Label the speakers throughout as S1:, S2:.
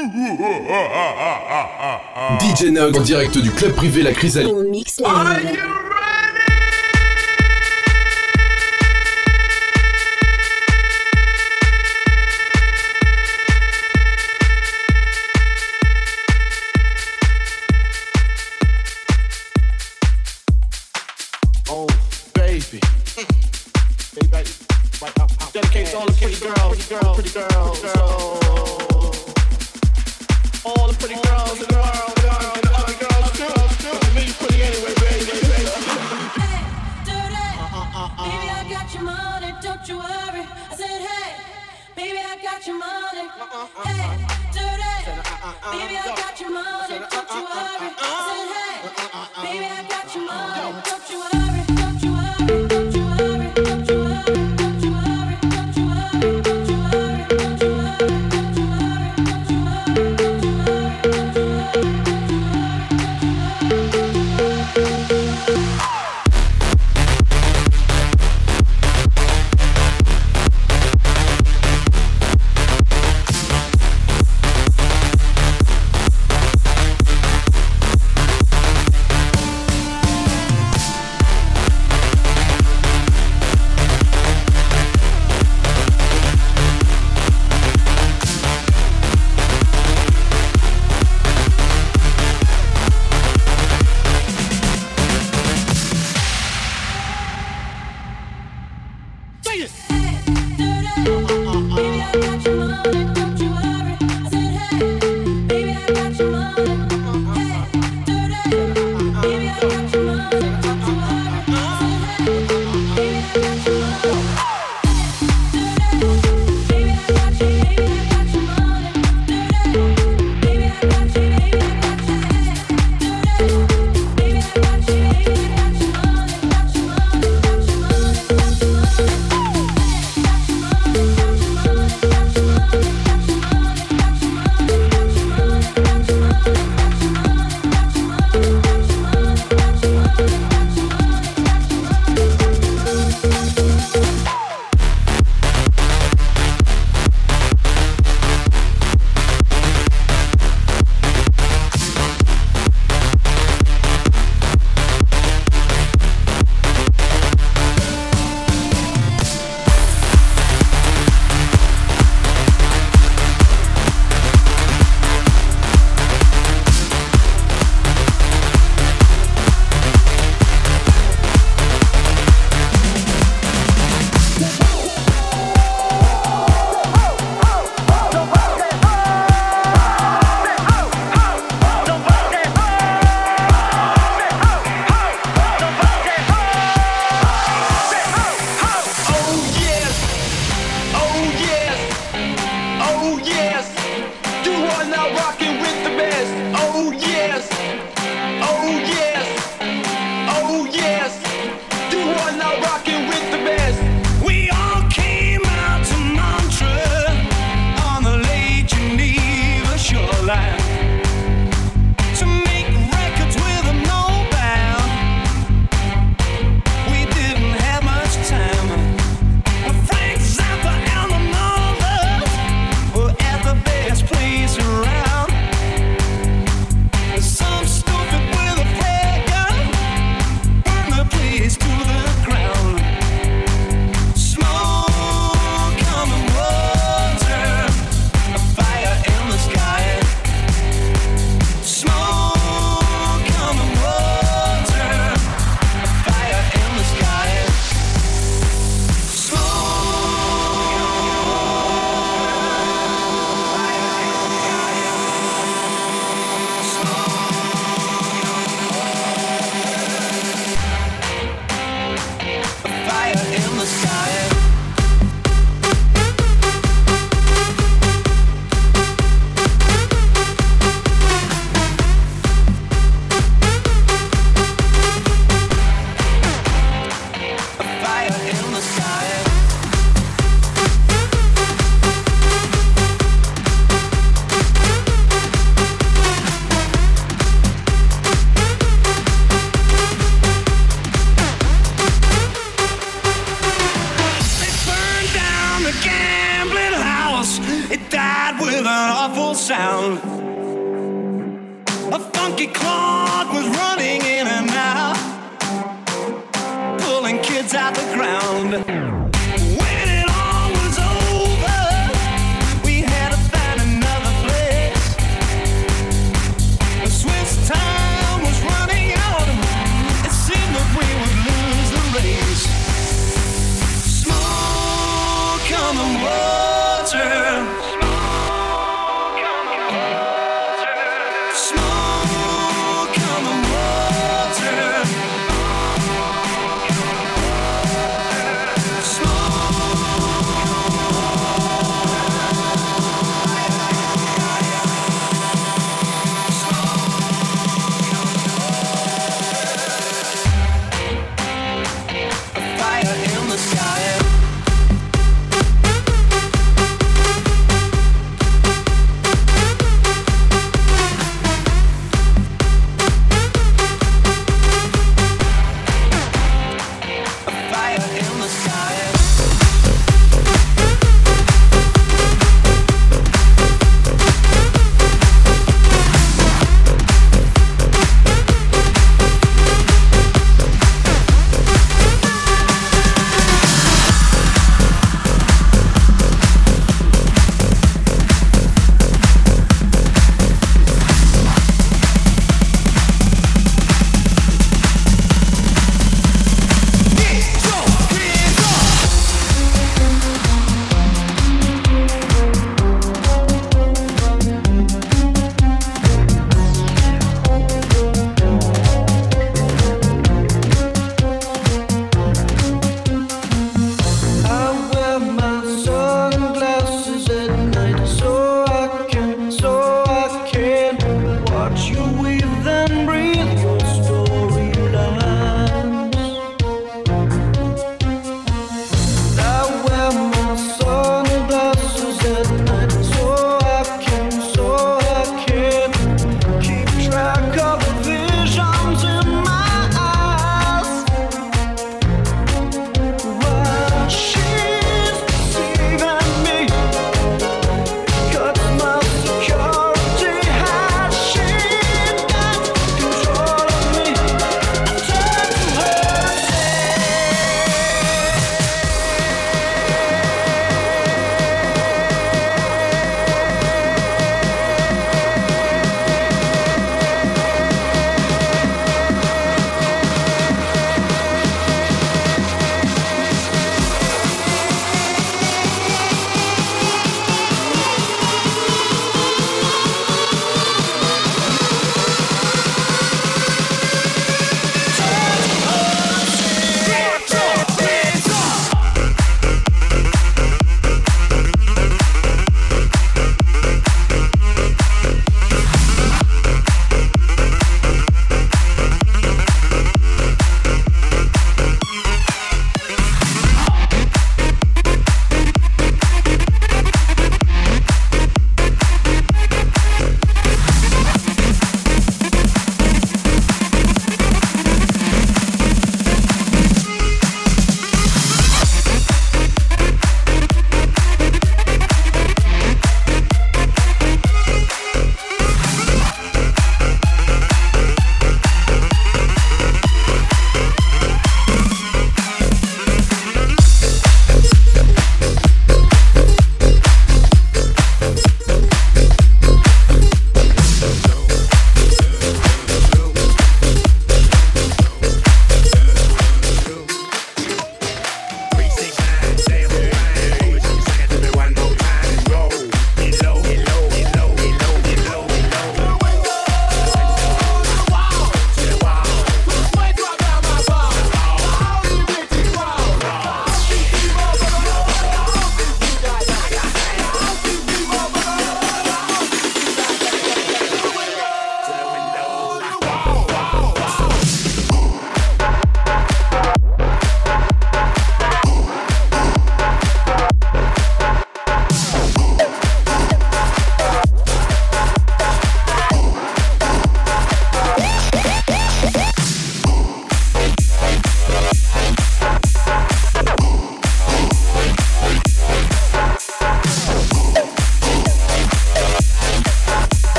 S1: DJ Nog en direct du club privé La Chrysalide.
S2: On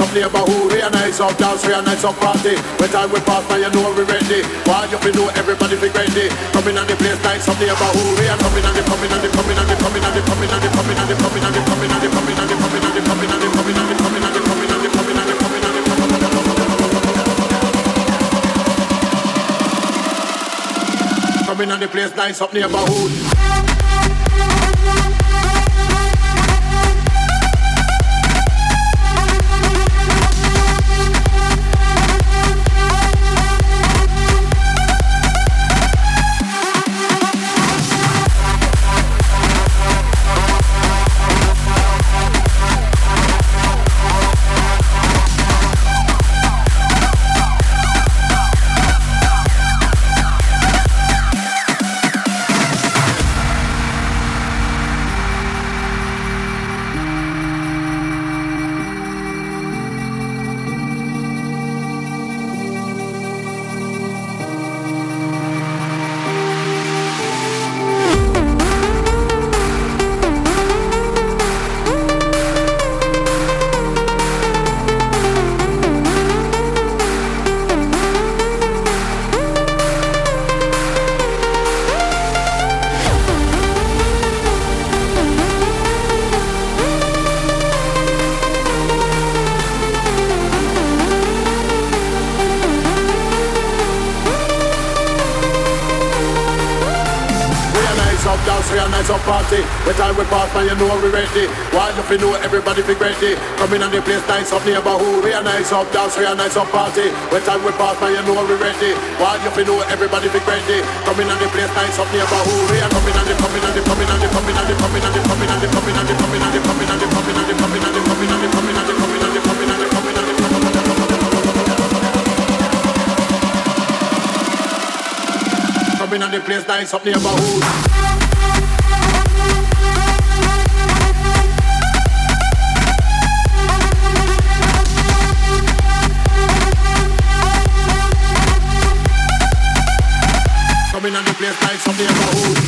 S2: up neighborhood. We
S3: are nice up dance, we a nice up party. When time we pass, now you know we ready. Why you fi know everybody fi ready? Coming on the place, nice up but we are coming on the coming on the coming on the coming on the coming on the coming on the coming on the coming on the coming on the coming on the coming on the coming on the coming on the coming on the coming on the coming on the coming on the place, nice up neighborhood. You know we ready. While you know everybody be ready. Come in and the place nice up neighborhood. We a nice up dance, we a nice up party. When time we pass, man, you know we ready. While you know everybody be ready. Come in and the place nice up neighborhood. We a coming and the coming and the coming and the coming and the coming and the coming and the coming and the coming and the coming and the coming and the coming and the coming and the coming and the coming and the coming and the coming and the coming and the Coming and the place nice up neighborhood. bass, nice of the neighborhood.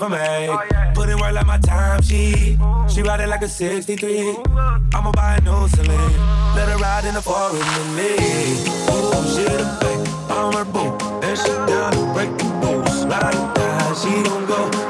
S4: At it
S5: all, I'm for me. Oh, Put in work like my time sheet. She ride it like a 63. I'ma buy a new Celine. Let her ride in the forest with me. Oh, she the back, I'm her boo. And she down to break the rules. Ride or die, she don't go.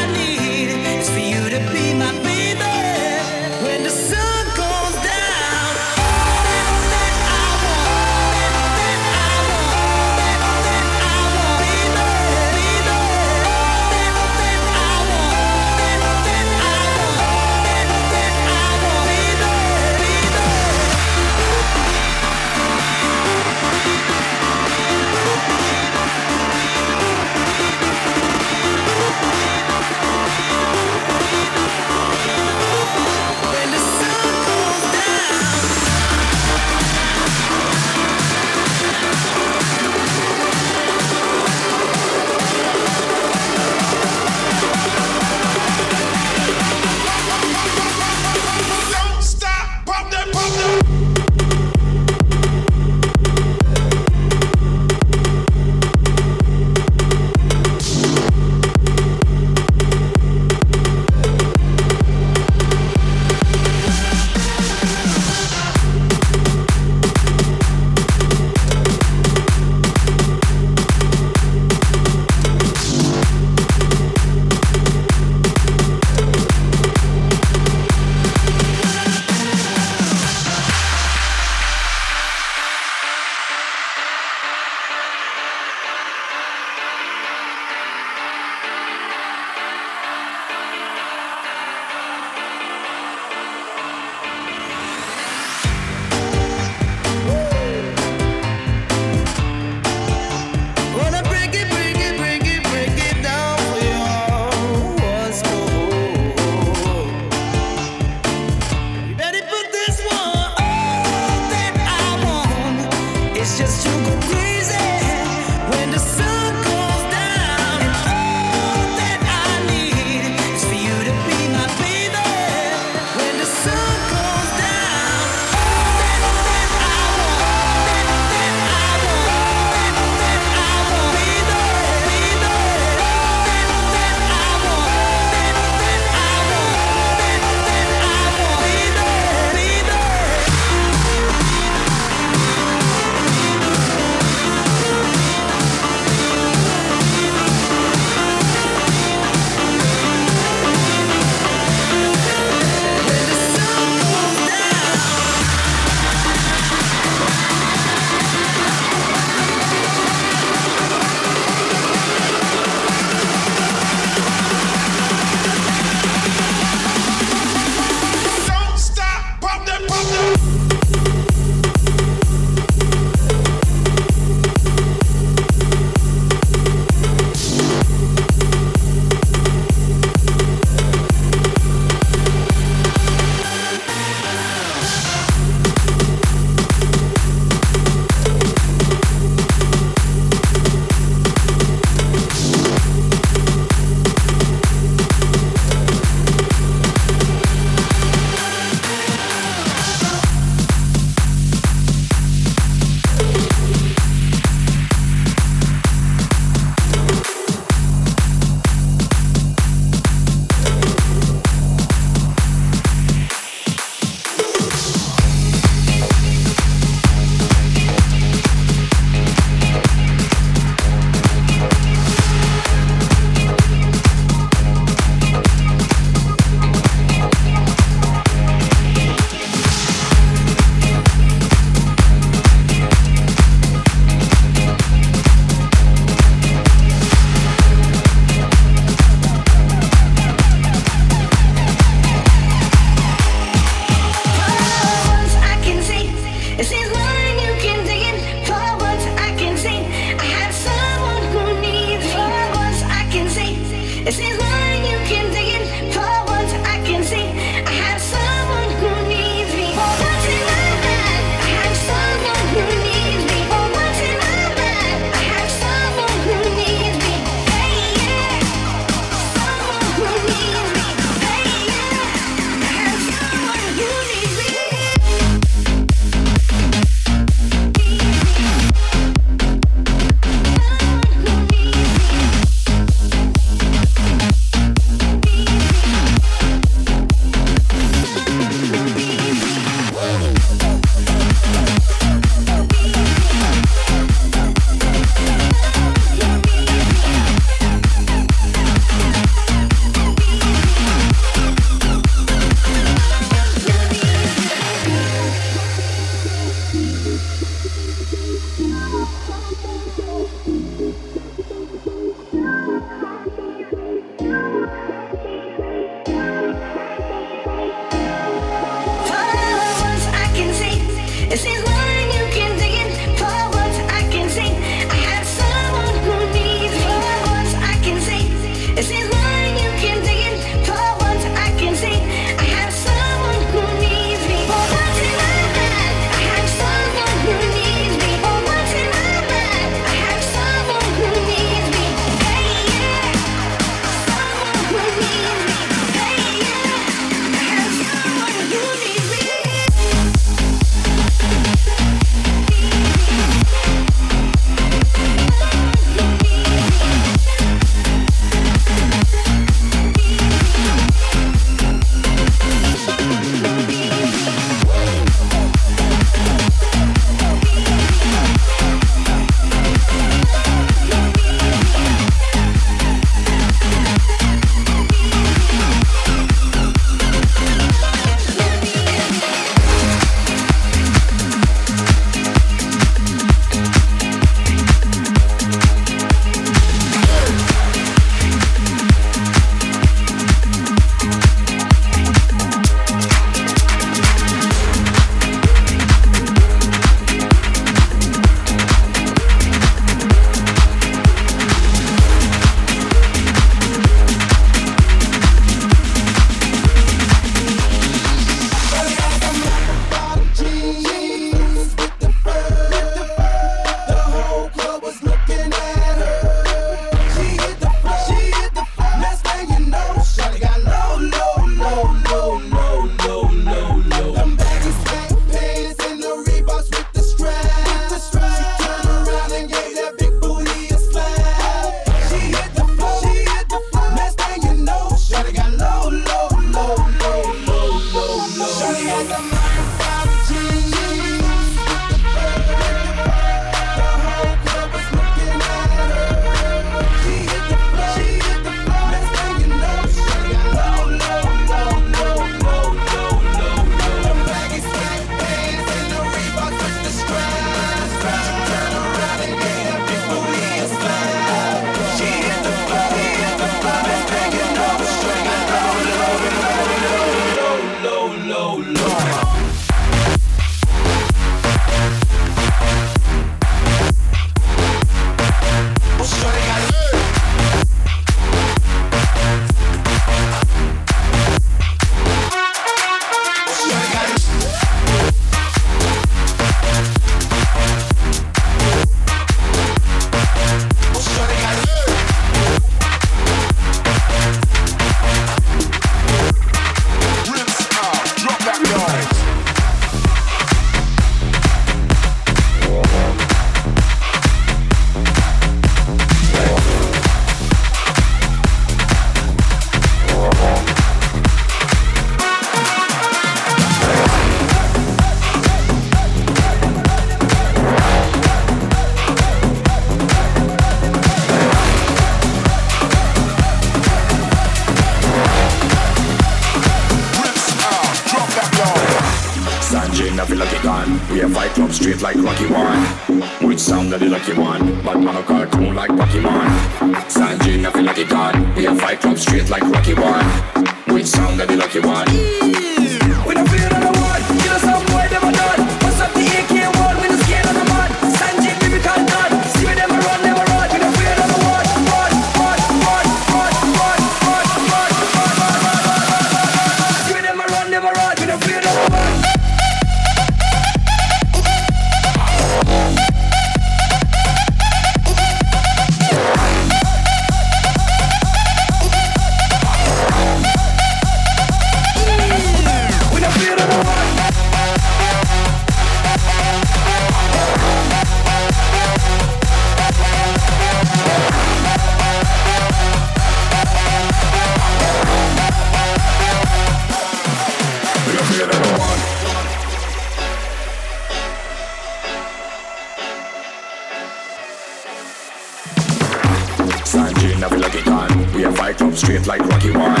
S5: in a
S6: lucky can. We have fight club straight like Rocky One.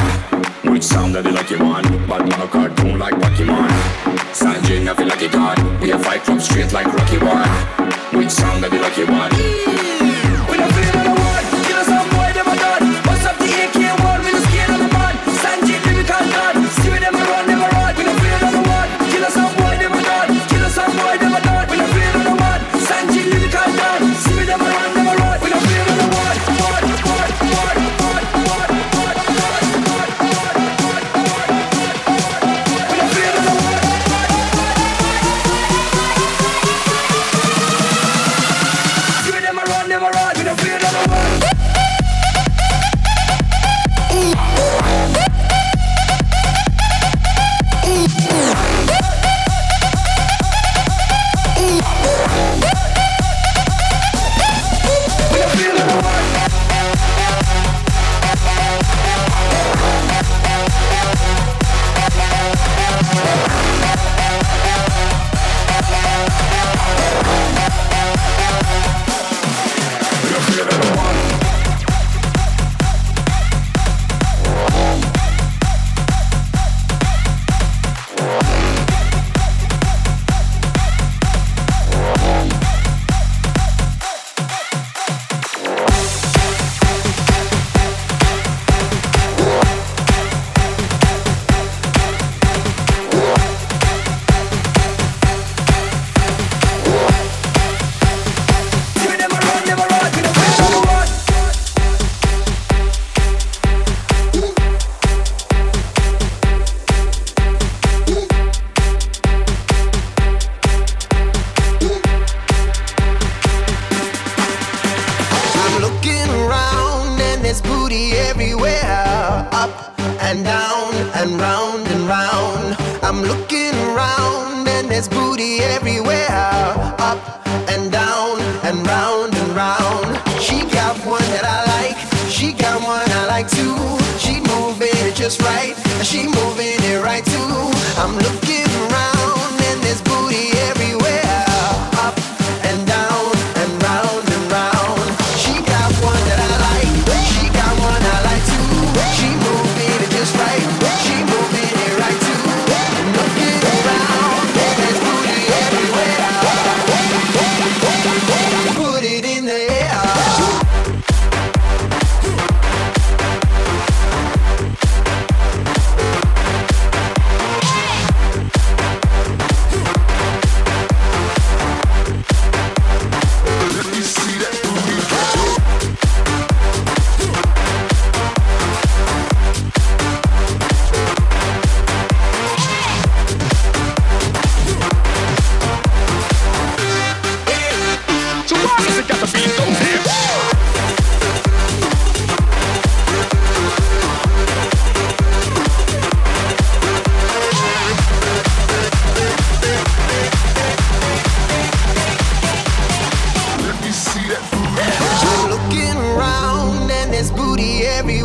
S6: Which sound that the lucky one? But man cartoon like Pokemon. Sanjay, I feel like a god. We have fight club straight like Rocky One. Which sound that the lucky one?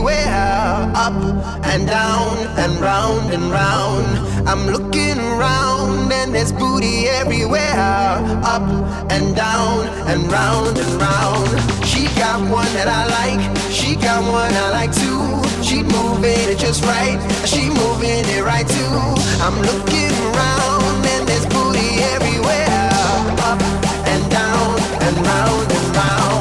S5: Up
S7: and down and round and round. I'm looking around and there's booty everywhere Up and down and round and round. She got one that I like She got one I like too. She moving it just right She moving it right too. I'm looking around and there's booty everywhere Up and down and round and round.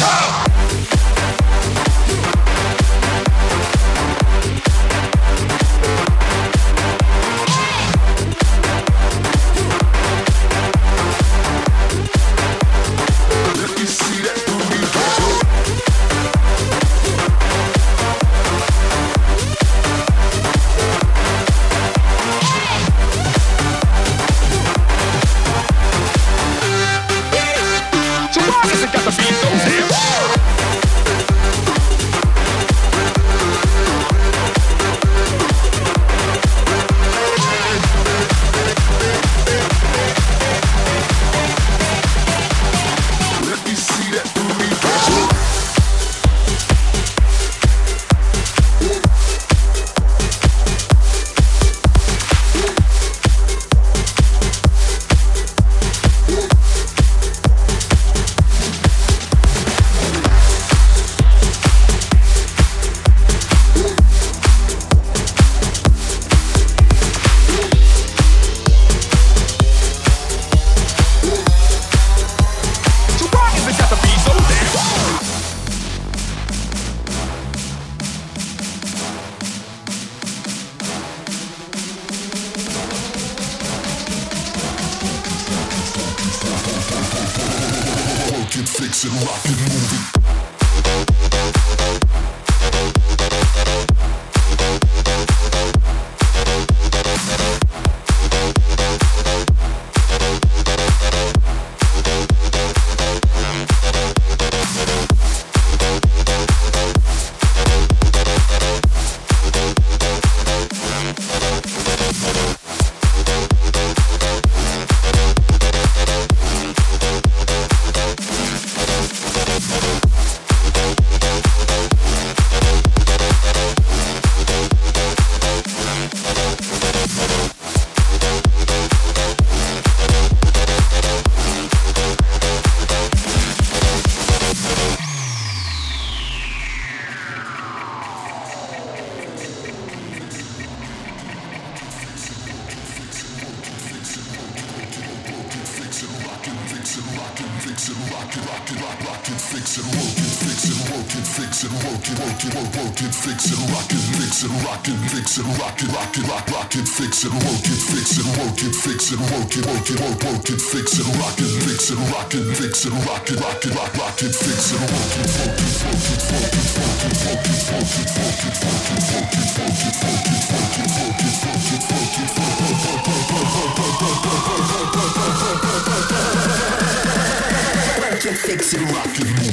S8: fix it, rock it,